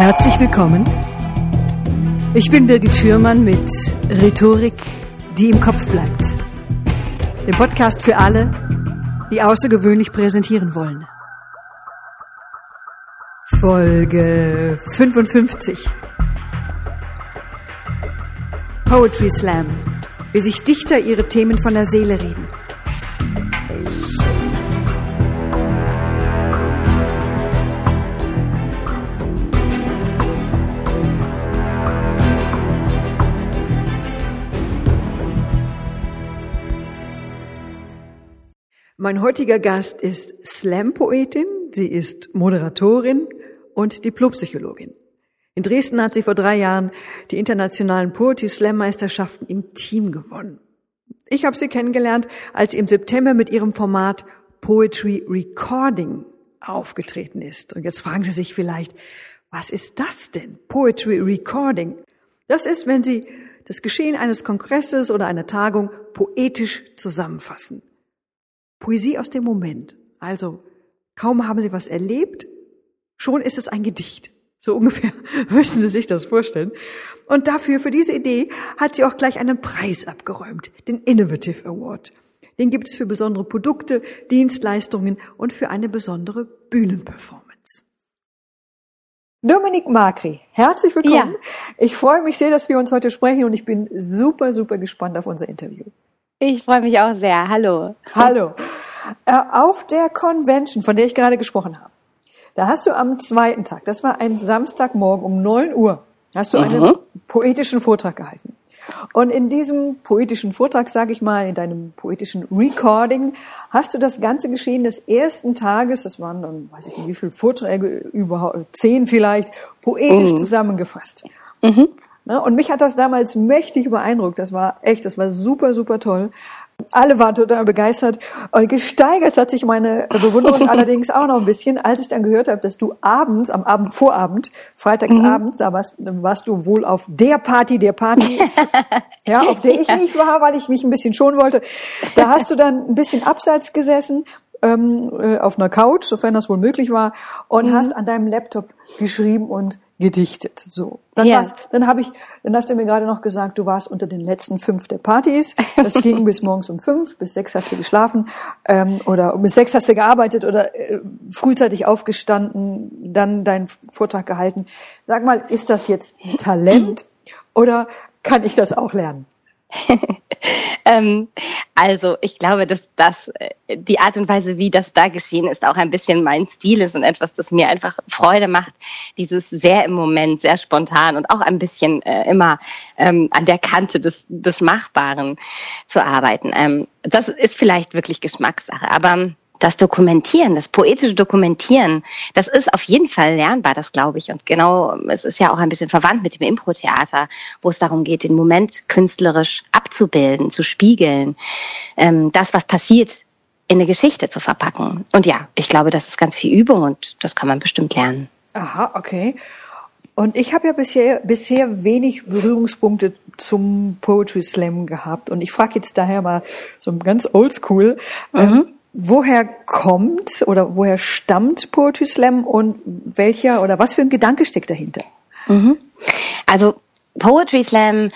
Herzlich willkommen. Ich bin Birgit Schürmann mit Rhetorik, die im Kopf bleibt. Dem Podcast für alle, die außergewöhnlich präsentieren wollen. Folge 55. Poetry Slam. Wie sich Dichter ihre Themen von der Seele reden. Mein heutiger Gast ist Slam-Poetin, sie ist Moderatorin und Diplompsychologin. In Dresden hat sie vor drei Jahren die internationalen Poetry Slam Meisterschaften im Team gewonnen. Ich habe sie kennengelernt, als sie im September mit ihrem Format Poetry Recording aufgetreten ist. Und jetzt fragen Sie sich vielleicht, was ist das denn? Poetry Recording. Das ist, wenn Sie das Geschehen eines Kongresses oder einer Tagung poetisch zusammenfassen. Poesie aus dem Moment. Also, kaum haben Sie was erlebt, schon ist es ein Gedicht. So ungefähr müssen Sie sich das vorstellen. Und dafür, für diese Idee, hat sie auch gleich einen Preis abgeräumt, den Innovative Award. Den gibt es für besondere Produkte, Dienstleistungen und für eine besondere Bühnenperformance. Dominik Makri, herzlich willkommen. Ja. Ich freue mich sehr, dass wir uns heute sprechen und ich bin super, super gespannt auf unser Interview. Ich freue mich auch sehr. Hallo. Hallo. Äh, auf der Convention, von der ich gerade gesprochen habe, da hast du am zweiten Tag, das war ein Samstagmorgen um neun Uhr, hast du mhm. einen poetischen Vortrag gehalten. Und in diesem poetischen Vortrag, sage ich mal, in deinem poetischen Recording, hast du das ganze Geschehen des ersten Tages, das waren dann, weiß ich nicht, wie viele Vorträge, überhaupt zehn vielleicht, poetisch mhm. zusammengefasst. Mhm. Ne? Und mich hat das damals mächtig beeindruckt. Das war echt, das war super, super toll. Alle waren total begeistert. Und gesteigert hat sich meine Bewunderung allerdings auch noch ein bisschen, als ich dann gehört habe, dass du abends, am Abend, Vorabend, freitagsabends, mhm. da warst, warst du wohl auf der Party der Partys, ja, auf der ich nicht war, weil ich mich ein bisschen schonen wollte. Da hast du dann ein bisschen abseits gesessen, ähm, äh, auf einer Couch, sofern das wohl möglich war, und mhm. hast an deinem Laptop geschrieben und gedichtet. So. Dann, ja. dann habe ich, dann hast du mir gerade noch gesagt, du warst unter den letzten fünf der Partys. Das ging bis morgens um fünf, bis sechs hast du geschlafen ähm, oder bis sechs hast du gearbeitet oder äh, frühzeitig aufgestanden, dann deinen Vortrag gehalten. Sag mal, ist das jetzt Talent oder kann ich das auch lernen? ähm, also ich glaube, dass das äh, die Art und Weise, wie das da geschehen ist, auch ein bisschen mein Stil ist und etwas, das mir einfach Freude macht, dieses sehr im Moment, sehr spontan und auch ein bisschen äh, immer ähm, an der Kante des, des Machbaren zu arbeiten. Ähm, das ist vielleicht wirklich Geschmackssache, aber das Dokumentieren, das poetische Dokumentieren, das ist auf jeden Fall lernbar, das glaube ich. Und genau, es ist ja auch ein bisschen verwandt mit dem Impro-Theater, wo es darum geht, den Moment künstlerisch abzubilden, zu spiegeln, ähm, das, was passiert, in eine Geschichte zu verpacken. Und ja, ich glaube, das ist ganz viel Übung und das kann man bestimmt lernen. Aha, okay. Und ich habe ja bisher, bisher wenig Berührungspunkte zum Poetry Slam gehabt. Und ich frage jetzt daher mal so ganz oldschool. Mhm. Ähm, Woher kommt oder woher stammt Poetry Slam und welcher oder was für ein Gedanke steckt dahinter? Mhm. Also Poetry Slam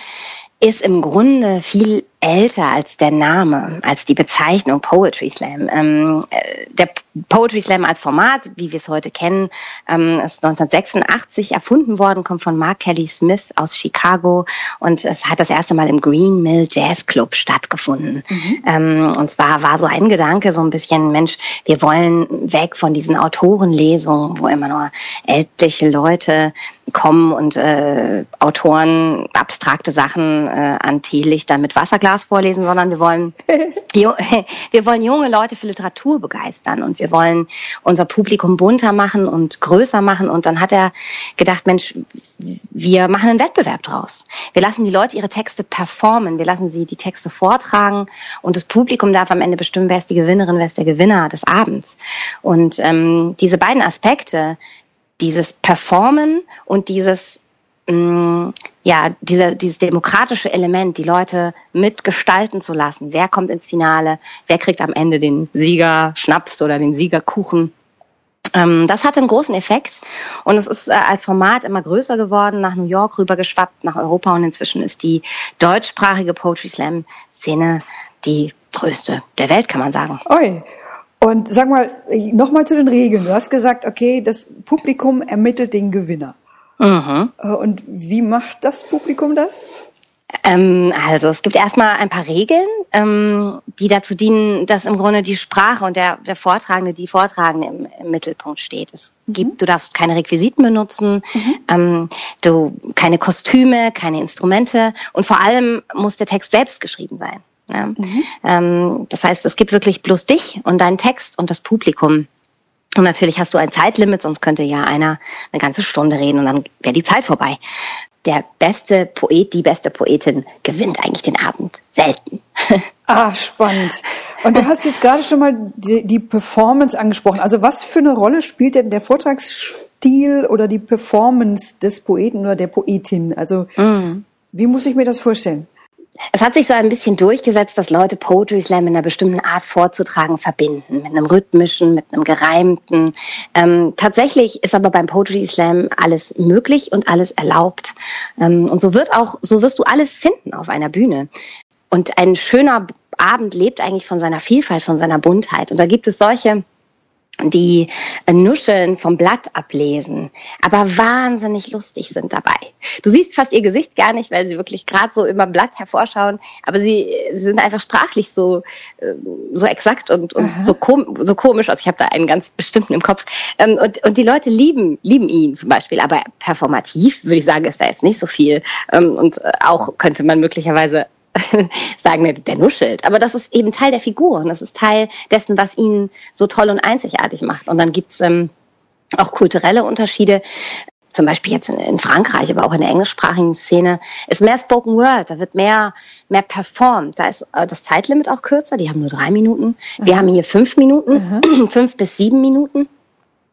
ist im Grunde viel älter als der Name, als die Bezeichnung Poetry Slam. Ähm, äh, der Poetry Slam als Format, wie wir es heute kennen, ähm, ist 1986 erfunden worden, kommt von Mark Kelly Smith aus Chicago und es hat das erste Mal im Green Mill Jazz Club stattgefunden. Mhm. Ähm, und zwar war so ein Gedanke so ein bisschen, Mensch, wir wollen weg von diesen Autorenlesungen, wo immer nur ältliche Leute kommen und äh, Autoren abstrakte Sachen äh, an Teelichter mit Wasserglas Glas vorlesen, sondern wir wollen, wir wollen junge Leute für Literatur begeistern und wir wollen unser Publikum bunter machen und größer machen. Und dann hat er gedacht, Mensch, wir machen einen Wettbewerb draus. Wir lassen die Leute ihre Texte performen, wir lassen sie die Texte vortragen und das Publikum darf am Ende bestimmen, wer ist die Gewinnerin, wer ist der Gewinner des Abends. Und ähm, diese beiden Aspekte, dieses Performen und dieses Mm, ja, dieser, dieses demokratische Element, die Leute mitgestalten zu lassen. Wer kommt ins Finale? Wer kriegt am Ende den Sieger Schnaps oder den Siegerkuchen? Ähm, das hatte einen großen Effekt und es ist äh, als Format immer größer geworden, nach New York rübergeschwappt, nach Europa und inzwischen ist die deutschsprachige Poetry Slam Szene die größte der Welt, kann man sagen. Oi. Und sag mal, nochmal zu den Regeln. Du hast gesagt, okay, das Publikum ermittelt den Gewinner. Mhm. Und wie macht das Publikum das? Ähm, also es gibt erstmal ein paar Regeln, ähm, die dazu dienen, dass im Grunde die Sprache und der, der Vortragende, die Vortragende im, im Mittelpunkt steht. Es mhm. gibt, du darfst keine Requisiten benutzen, mhm. ähm, du keine Kostüme, keine Instrumente und vor allem muss der Text selbst geschrieben sein. Ja? Mhm. Ähm, das heißt, es gibt wirklich bloß dich und deinen Text und das Publikum. Und natürlich hast du ein Zeitlimit, sonst könnte ja einer eine ganze Stunde reden und dann wäre die Zeit vorbei. Der beste Poet, die beste Poetin gewinnt eigentlich den Abend. Selten. Ah, spannend. Und du hast jetzt gerade schon mal die, die Performance angesprochen. Also was für eine Rolle spielt denn der Vortragsstil oder die Performance des Poeten oder der Poetin? Also mm. wie muss ich mir das vorstellen? Es hat sich so ein bisschen durchgesetzt, dass Leute Poetry Slam in einer bestimmten Art vorzutragen verbinden, mit einem rhythmischen, mit einem gereimten. Ähm, tatsächlich ist aber beim Poetry Slam alles möglich und alles erlaubt. Ähm, und so wird auch, so wirst du alles finden auf einer Bühne. Und ein schöner Abend lebt eigentlich von seiner Vielfalt, von seiner Buntheit. Und da gibt es solche die Nuscheln vom Blatt ablesen, aber wahnsinnig lustig sind dabei. Du siehst fast ihr Gesicht gar nicht, weil sie wirklich gerade so immer Blatt hervorschauen, aber sie, sie sind einfach sprachlich so äh, so exakt und, und so, kom so komisch aus. Ich habe da einen ganz bestimmten im Kopf. Ähm, und, und die Leute lieben lieben ihn zum Beispiel, aber performativ würde ich sagen, ist da jetzt nicht so viel. Ähm, und äh, auch könnte man möglicherweise sagen, der nuschelt. Aber das ist eben Teil der Figur und das ist Teil dessen, was ihn so toll und einzigartig macht. Und dann gibt's ähm, auch kulturelle Unterschiede. Zum Beispiel jetzt in, Frankreich, aber auch in der englischsprachigen Szene, ist mehr Spoken Word, da wird mehr, mehr performt. Da ist äh, das Zeitlimit auch kürzer, die haben nur drei Minuten. Wir haben hier fünf Minuten, mhm. fünf bis sieben Minuten.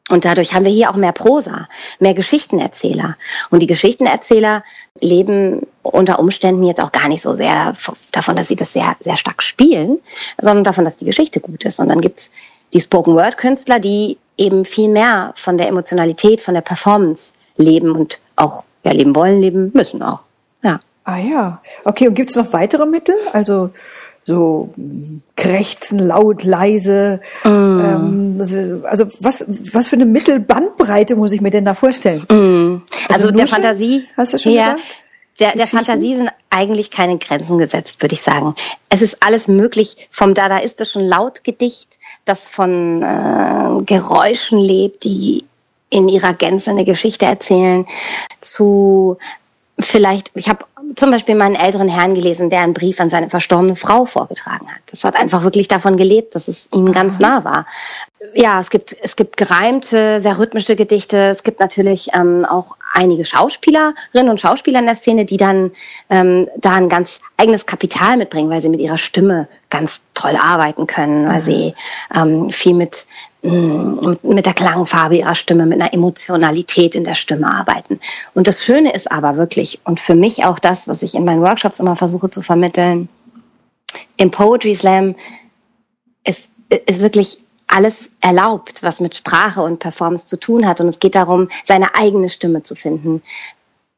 Und dadurch haben wir hier auch mehr Prosa, mehr Geschichtenerzähler. Und die Geschichtenerzähler leben unter Umständen jetzt auch gar nicht so sehr davon, dass sie das sehr, sehr stark spielen, sondern davon, dass die Geschichte gut ist. Und dann gibt's die Spoken-Word-Künstler, die eben viel mehr von der Emotionalität, von der Performance leben und auch ja, leben wollen, leben müssen auch. Ja. Ah ja. Okay, und gibt's noch weitere Mittel? Also so krächzen, laut, leise. Mm. Ähm, also was, was für eine Mittelbandbreite muss ich mir denn da vorstellen? Mm. Also, also der Fantasie. Hast du schon ja, gesagt? Der, der Fantasie sind eigentlich keine Grenzen gesetzt, würde ich sagen. Es ist alles möglich, vom dadaistischen Lautgedicht, das von äh, Geräuschen lebt, die in ihrer Gänze eine Geschichte erzählen, zu vielleicht, ich habe zum Beispiel meinen älteren Herrn gelesen, der einen Brief an seine verstorbene Frau vorgetragen hat. Das hat einfach wirklich davon gelebt, dass es ihm ganz nah war. Ja, es gibt, es gibt gereimte, sehr rhythmische Gedichte. Es gibt natürlich ähm, auch einige Schauspielerinnen und Schauspieler in der Szene, die dann ähm, da ein ganz eigenes Kapital mitbringen, weil sie mit ihrer Stimme ganz toll arbeiten können, weil sie ähm, viel mit, mm, mit der Klangfarbe ihrer Stimme, mit einer Emotionalität in der Stimme arbeiten. Und das Schöne ist aber wirklich, und für mich auch das, was ich in meinen Workshops immer versuche zu vermitteln, im Poetry Slam ist, ist wirklich alles erlaubt, was mit Sprache und Performance zu tun hat. Und es geht darum, seine eigene Stimme zu finden.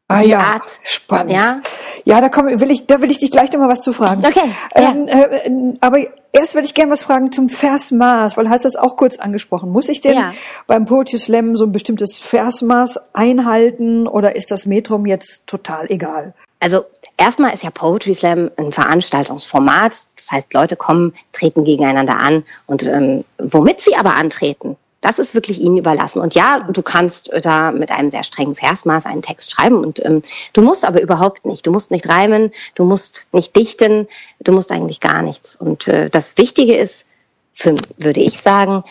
Ah die ja, Art, spannend. Ja, ja da, komm, will ich, da will ich dich gleich noch mal was zu fragen. Okay. Ähm, ja. äh, aber erst würde ich gerne was fragen zum Versmaß, weil du hast das auch kurz angesprochen. Muss ich denn ja. beim Poetry Slam so ein bestimmtes Versmaß einhalten oder ist das Metrum jetzt total egal? Also erstmal ist ja Poetry Slam ein Veranstaltungsformat. Das heißt, Leute kommen, treten gegeneinander an und ähm, womit sie aber antreten, das ist wirklich ihnen überlassen. Und ja, du kannst da mit einem sehr strengen Versmaß einen Text schreiben und ähm, du musst aber überhaupt nicht. Du musst nicht reimen, du musst nicht dichten, du musst eigentlich gar nichts. Und äh, das Wichtige ist, für, würde ich sagen,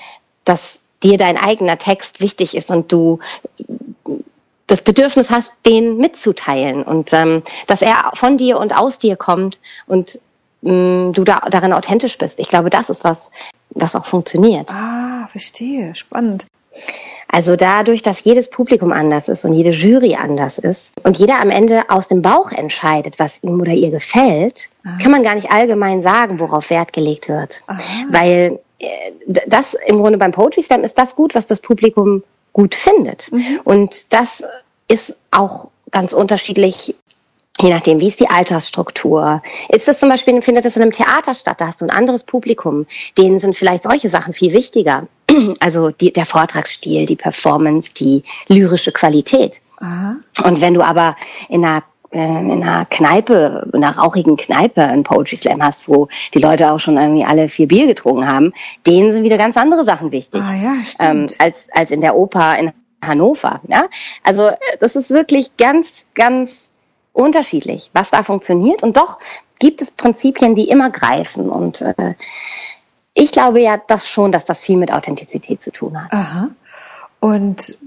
dass dir dein eigener Text wichtig ist und du das Bedürfnis hast, den mitzuteilen und ähm, dass er von dir und aus dir kommt und ähm, du da, darin authentisch bist. Ich glaube, das ist was, was auch funktioniert. Ah, verstehe. Spannend. Also dadurch, dass jedes Publikum anders ist und jede Jury anders ist und jeder am Ende aus dem Bauch entscheidet, was ihm oder ihr gefällt, Aha. kann man gar nicht allgemein sagen, worauf Wert gelegt wird. Aha. Weil das im Grunde beim Poetry Slam ist das gut, was das Publikum gut findet. Mhm. Und das ist auch ganz unterschiedlich je nachdem, wie ist die Altersstruktur. Ist das zum Beispiel, findet das in einem Theater statt, da hast du ein anderes Publikum, denen sind vielleicht solche Sachen viel wichtiger. Also die, der Vortragsstil, die Performance, die lyrische Qualität. Aha. Und wenn du aber in einer in einer Kneipe, in einer rauchigen Kneipe einen Poetry Slam hast, wo die Leute auch schon irgendwie alle vier Bier getrunken haben, denen sind wieder ganz andere Sachen wichtig. Ah, ja, ähm, als, als in der Oper in Hannover. Ja? Also das ist wirklich ganz, ganz unterschiedlich, was da funktioniert. Und doch gibt es Prinzipien, die immer greifen. Und äh, ich glaube ja das schon, dass das viel mit Authentizität zu tun hat. Aha. Und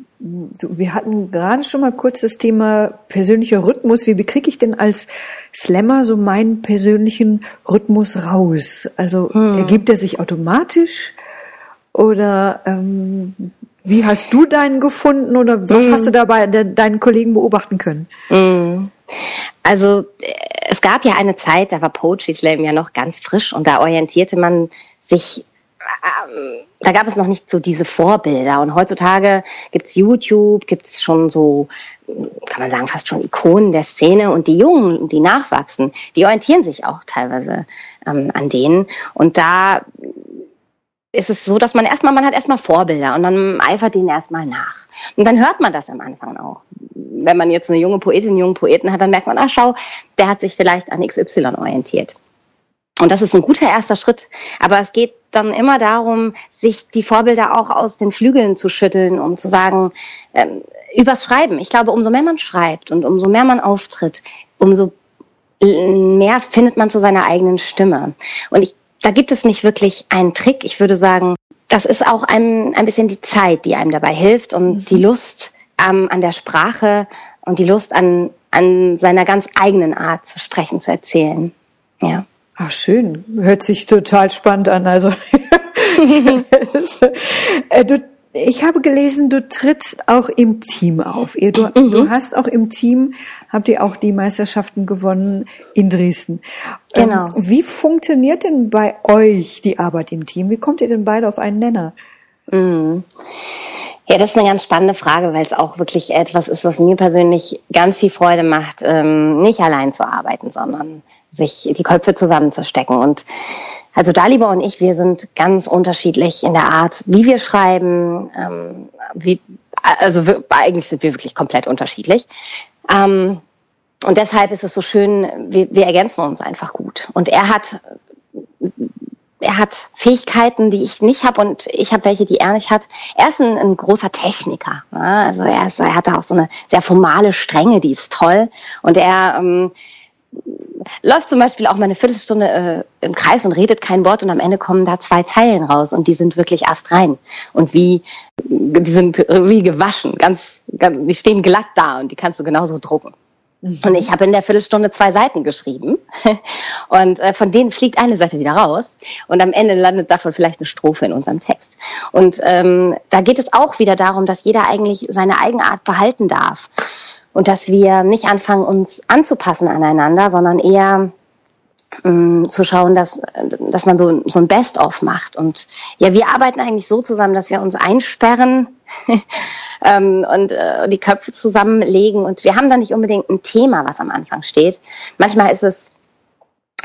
wir hatten gerade schon mal kurz das Thema persönlicher Rhythmus. Wie bekriege ich denn als Slammer so meinen persönlichen Rhythmus raus? Also hm. ergibt er sich automatisch oder ähm, wie hast du deinen gefunden oder was hm. hast du dabei deinen Kollegen beobachten können? Hm. Also äh, es gab ja eine Zeit, da war Poetry Slam ja noch ganz frisch und da orientierte man sich da gab es noch nicht so diese Vorbilder. Und heutzutage gibt's YouTube, gibt's schon so, kann man sagen, fast schon Ikonen der Szene. Und die Jungen, die nachwachsen, die orientieren sich auch teilweise ähm, an denen. Und da ist es so, dass man erstmal, man hat erstmal Vorbilder und dann eifert denen erstmal nach. Und dann hört man das am Anfang auch. Wenn man jetzt eine junge Poetin, einen jungen Poeten hat, dann merkt man, ah, schau, der hat sich vielleicht an XY orientiert. Und das ist ein guter erster Schritt. Aber es geht dann immer darum, sich die Vorbilder auch aus den Flügeln zu schütteln und zu sagen, ähm, übers Schreiben. Ich glaube, umso mehr man schreibt und umso mehr man auftritt, umso mehr findet man zu seiner eigenen Stimme. Und ich, da gibt es nicht wirklich einen Trick. Ich würde sagen, das ist auch ein, ein bisschen die Zeit, die einem dabei hilft und mhm. die Lust ähm, an der Sprache und die Lust an, an seiner ganz eigenen Art zu sprechen, zu erzählen. Ja. Ach, schön. Hört sich total spannend an. Also, äh, du, ich habe gelesen, du trittst auch im Team auf. Du, mhm. du hast auch im Team, habt ihr auch die Meisterschaften gewonnen in Dresden. Ähm, genau. Wie funktioniert denn bei euch die Arbeit im Team? Wie kommt ihr denn beide auf einen Nenner? Mhm. Ja, das ist eine ganz spannende Frage, weil es auch wirklich etwas ist, was mir persönlich ganz viel Freude macht, ähm, nicht allein zu arbeiten, sondern sich die Köpfe zusammenzustecken. Und also Daliber und ich, wir sind ganz unterschiedlich in der Art, wie wir schreiben. Ähm, wie, also wir, eigentlich sind wir wirklich komplett unterschiedlich. Ähm, und deshalb ist es so schön, wir, wir ergänzen uns einfach gut. Und er hat er hat Fähigkeiten, die ich nicht habe und ich habe welche, die er nicht hat. Er ist ein, ein großer Techniker. Ja? Also er, ist, er hat auch so eine sehr formale Strenge, die ist toll. Und er ähm, läuft zum Beispiel auch mal eine Viertelstunde äh, im Kreis und redet kein Wort und am Ende kommen da zwei Zeilen raus und die sind wirklich astrein und wie die sind wie gewaschen, ganz, ganz die stehen glatt da und die kannst du genauso drucken. Und ich habe in der Viertelstunde zwei Seiten geschrieben und äh, von denen fliegt eine Seite wieder raus und am Ende landet davon vielleicht eine Strophe in unserem Text. Und ähm, da geht es auch wieder darum, dass jeder eigentlich seine Eigenart behalten darf und dass wir nicht anfangen, uns anzupassen aneinander, sondern eher ähm, zu schauen, dass, dass man so, so ein Best-of macht. Und ja, wir arbeiten eigentlich so zusammen, dass wir uns einsperren ähm, und äh, die Köpfe zusammenlegen. Und wir haben da nicht unbedingt ein Thema, was am Anfang steht. Manchmal ist es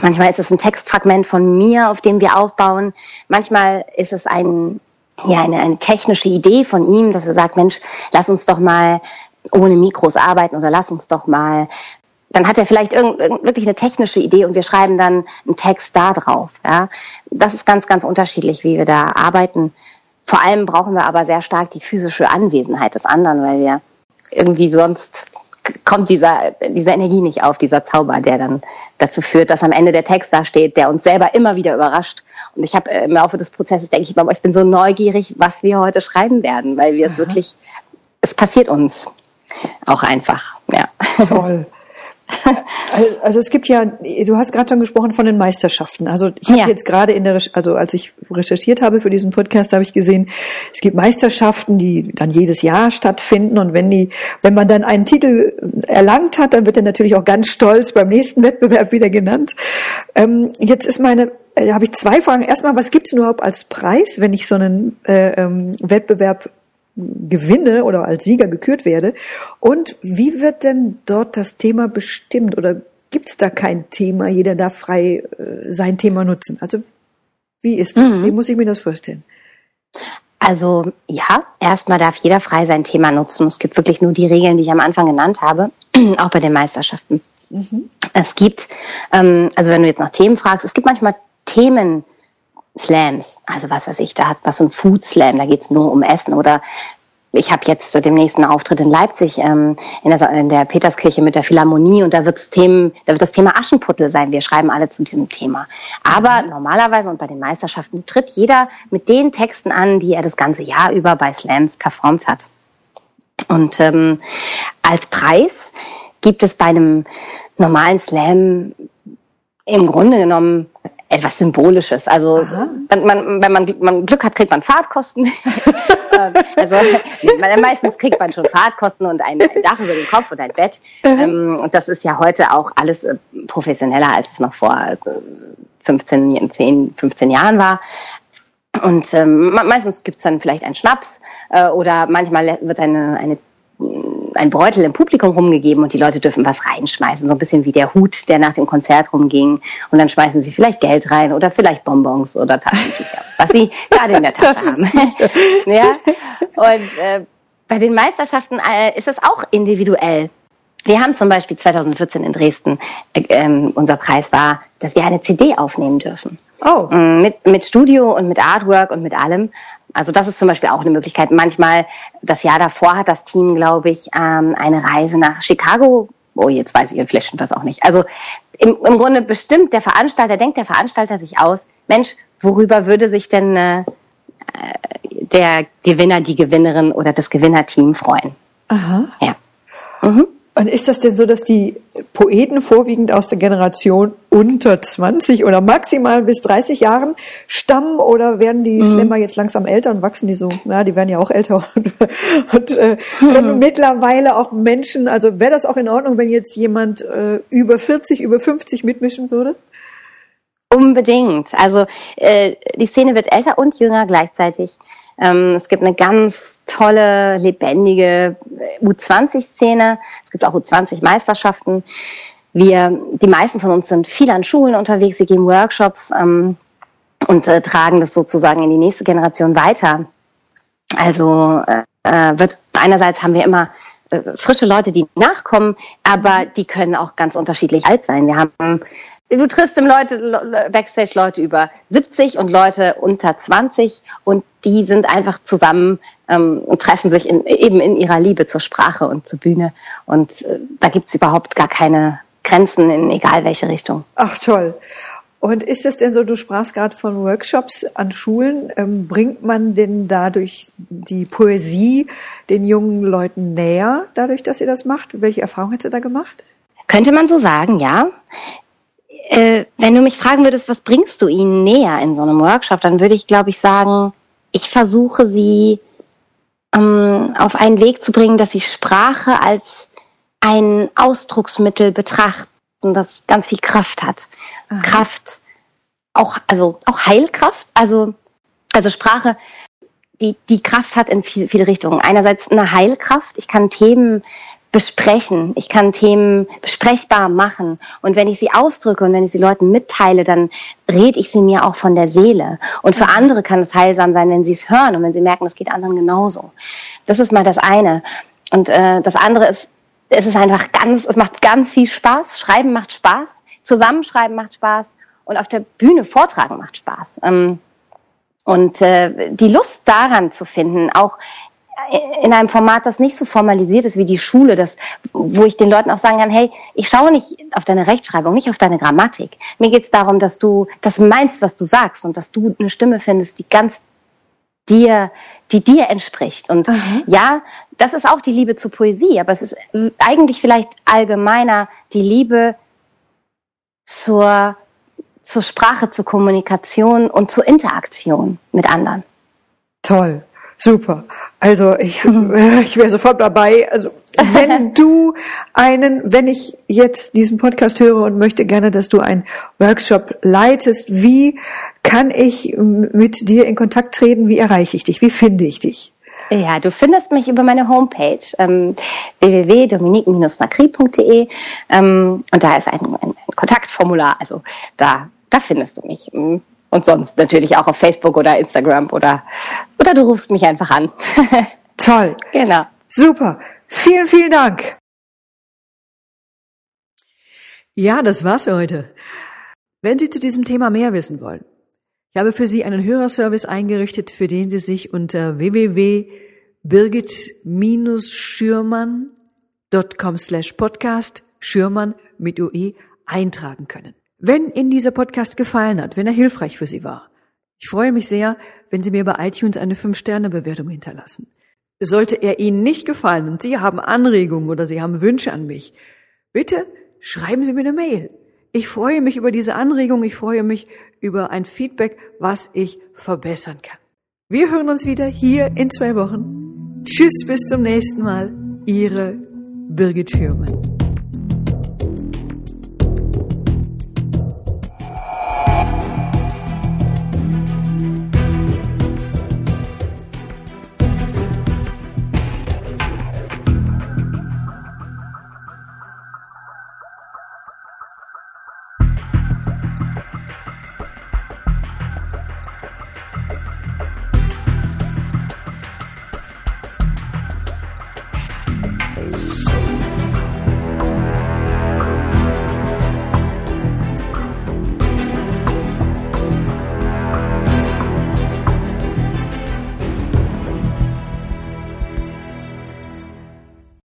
Manchmal ist es ein Textfragment von mir, auf dem wir aufbauen. Manchmal ist es ein, ja, eine, eine technische Idee von ihm, dass er sagt, Mensch, lass uns doch mal ohne Mikros arbeiten oder lass uns doch mal. Dann hat er vielleicht irgend, wirklich eine technische Idee und wir schreiben dann einen Text da drauf. Ja, das ist ganz, ganz unterschiedlich, wie wir da arbeiten. Vor allem brauchen wir aber sehr stark die physische Anwesenheit des anderen, weil wir irgendwie sonst kommt dieser, diese Energie nicht auf, dieser Zauber, der dann dazu führt, dass am Ende der Text da steht, der uns selber immer wieder überrascht. Und ich habe äh, im Laufe des Prozesses denke ich ich bin so neugierig, was wir heute schreiben werden, weil wir Aha. es wirklich, es passiert uns auch einfach. Ja. Toll. Also es gibt ja, du hast gerade schon gesprochen von den Meisterschaften. Also ich habe ja. jetzt gerade in der, also als ich recherchiert habe für diesen Podcast, habe ich gesehen, es gibt Meisterschaften, die dann jedes Jahr stattfinden und wenn die, wenn man dann einen Titel erlangt hat, dann wird er natürlich auch ganz stolz beim nächsten Wettbewerb wieder genannt. Ähm, jetzt ist meine äh, da habe ich zwei Fragen. Erstmal, was gibt's überhaupt als Preis, wenn ich so einen äh, ähm, Wettbewerb gewinne oder als Sieger gekürt werde? Und wie wird denn dort das Thema bestimmt? Oder gibt's da kein Thema? Jeder darf frei äh, sein Thema nutzen. Also wie ist das? Mhm. Wie muss ich mir das vorstellen? Also ja, erstmal darf jeder frei sein Thema nutzen. Es gibt wirklich nur die Regeln, die ich am Anfang genannt habe, auch bei den Meisterschaften. Mhm. Es gibt, ähm, also wenn du jetzt nach Themen fragst, es gibt manchmal Themen, Slams, also was weiß ich, da hat was so ein Food Slam, da geht's nur um Essen oder ich habe jetzt so dem nächsten Auftritt in Leipzig ähm, in, der, in der Peterskirche mit der Philharmonie und da, wird's Themen, da wird das Thema Aschenputtel sein. Wir schreiben alle zu diesem Thema. Aber normalerweise und bei den Meisterschaften tritt jeder mit den Texten an, die er das ganze Jahr über bei Slams performt hat. Und ähm, als Preis gibt es bei einem normalen Slam im Grunde genommen etwas Symbolisches. Also wenn man, wenn man, man Glück hat, kriegt man Fahrtkosten. Ähm, also meistens kriegt man schon Fahrtkosten und ein, ein, Dach über dem Kopf und ein Bett. Mhm. und das ist ja heute auch alles äh, professioneller, als es noch vor 15, 10, 15 Jahren war. Und ähm, meistens gibt's dann vielleicht einen Schnaps äh, oder manchmal wird eine, eine ein Beutel im Publikum rumgegeben und die Leute dürfen was reinschmeißen. So ein bisschen wie der Hut, der nach dem Konzert rumging. Und dann schmeißen sie vielleicht Geld rein oder vielleicht Bonbons oder Taschentücher, was sie gerade in der Tasche haben. ja? Und äh, bei den Meisterschaften äh, ist es auch individuell. Wir haben zum Beispiel 2014 in Dresden, äh, ähm, unser Preis war, dass wir eine CD aufnehmen dürfen. Oh. Mm, mit, mit Studio und mit Artwork und mit allem. Also das ist zum Beispiel auch eine Möglichkeit. Manchmal, das Jahr davor hat das Team, glaube ich, ähm, eine Reise nach Chicago. Oh, jetzt weiß ich, vielleicht stimmt das auch nicht. Also im, im Grunde bestimmt der Veranstalter, denkt der Veranstalter sich aus, Mensch, worüber würde sich denn äh, der Gewinner, die Gewinnerin oder das Gewinnerteam freuen? Aha. Ja. Mhm. Und ist das denn so, dass die Poeten vorwiegend aus der Generation unter 20 oder maximal bis 30 Jahren stammen oder werden die mhm. Slammer jetzt langsam älter und wachsen die so? Ja, die werden ja auch älter und, und äh, können mhm. mittlerweile auch Menschen, also wäre das auch in Ordnung, wenn jetzt jemand äh, über 40, über 50 mitmischen würde? Unbedingt. Also äh, die Szene wird älter und jünger gleichzeitig. Ähm, es gibt eine ganz tolle, lebendige U20-Szene. Es gibt auch U20-Meisterschaften. Wir, die meisten von uns sind viel an Schulen unterwegs, wir geben Workshops ähm, und äh, tragen das sozusagen in die nächste Generation weiter. Also äh, äh wird einerseits haben wir immer frische Leute, die nachkommen, aber die können auch ganz unterschiedlich alt sein. Wir haben du triffst im Leute, Backstage Leute über 70 und Leute unter 20 und die sind einfach zusammen ähm, und treffen sich in, eben in ihrer Liebe zur Sprache und zur Bühne. Und äh, da gibt's überhaupt gar keine Grenzen in egal welche Richtung. Ach toll. Und ist es denn so, du sprachst gerade von Workshops an Schulen, ähm, bringt man denn dadurch die Poesie den jungen Leuten näher, dadurch, dass ihr das macht? Welche Erfahrungen hast du da gemacht? Könnte man so sagen, ja. Äh, wenn du mich fragen würdest, was bringst du ihnen näher in so einem Workshop, dann würde ich, glaube ich, sagen, ich versuche sie ähm, auf einen Weg zu bringen, dass sie Sprache als ein Ausdrucksmittel betrachten, das ganz viel Kraft hat. Aha. Kraft, auch, also auch Heilkraft, also, also Sprache, die, die Kraft hat in viel, viele Richtungen. Einerseits eine Heilkraft, ich kann Themen besprechen. Ich kann Themen besprechbar machen. Und wenn ich sie ausdrücke und wenn ich sie Leuten mitteile, dann rede ich sie mir auch von der Seele. Und für mhm. andere kann es heilsam sein, wenn sie es hören und wenn sie merken, es geht anderen genauso. Das ist mal das eine. Und äh, das andere ist, es ist einfach ganz, es macht ganz viel Spaß. Schreiben macht Spaß. Zusammenschreiben macht Spaß. Und auf der Bühne vortragen macht Spaß. Ähm, und äh, die Lust daran zu finden, auch in einem Format, das nicht so formalisiert ist wie die Schule, das, wo ich den Leuten auch sagen kann, hey, ich schaue nicht auf deine Rechtschreibung, nicht auf deine Grammatik. Mir geht es darum, dass du das meinst, was du sagst und dass du eine Stimme findest, die ganz dir, die dir entspricht. Und mhm. ja, das ist auch die Liebe zur Poesie, aber es ist eigentlich vielleicht allgemeiner die Liebe zur, zur Sprache, zur Kommunikation und zur Interaktion mit anderen. Toll, super. Also ich, äh, ich wäre sofort dabei. Also wenn du einen, wenn ich jetzt diesen Podcast höre und möchte gerne, dass du einen Workshop leitest, wie kann ich mit dir in Kontakt treten? Wie erreiche ich dich? Wie finde ich dich? Ja, du findest mich über meine Homepage ähm, www.dominique-macri.de ähm, und da ist ein, ein, ein Kontaktformular, also da, da findest du mich. Und sonst natürlich auch auf Facebook oder Instagram oder, oder du rufst mich einfach an. Toll. Genau. Super. Vielen, vielen Dank. Ja, das war's für heute. Wenn Sie zu diesem Thema mehr wissen wollen, ich habe für Sie einen Hörerservice eingerichtet, für den Sie sich unter www.birgit-schürmann.com slash podcast Schürmann mit UE eintragen können. Wenn Ihnen dieser Podcast gefallen hat, wenn er hilfreich für Sie war, ich freue mich sehr, wenn Sie mir bei iTunes eine 5-Sterne-Bewertung hinterlassen. Sollte er Ihnen nicht gefallen und Sie haben Anregungen oder Sie haben Wünsche an mich, bitte schreiben Sie mir eine Mail. Ich freue mich über diese Anregung, ich freue mich über ein Feedback, was ich verbessern kann. Wir hören uns wieder hier in zwei Wochen. Tschüss, bis zum nächsten Mal. Ihre Birgit Schürmann.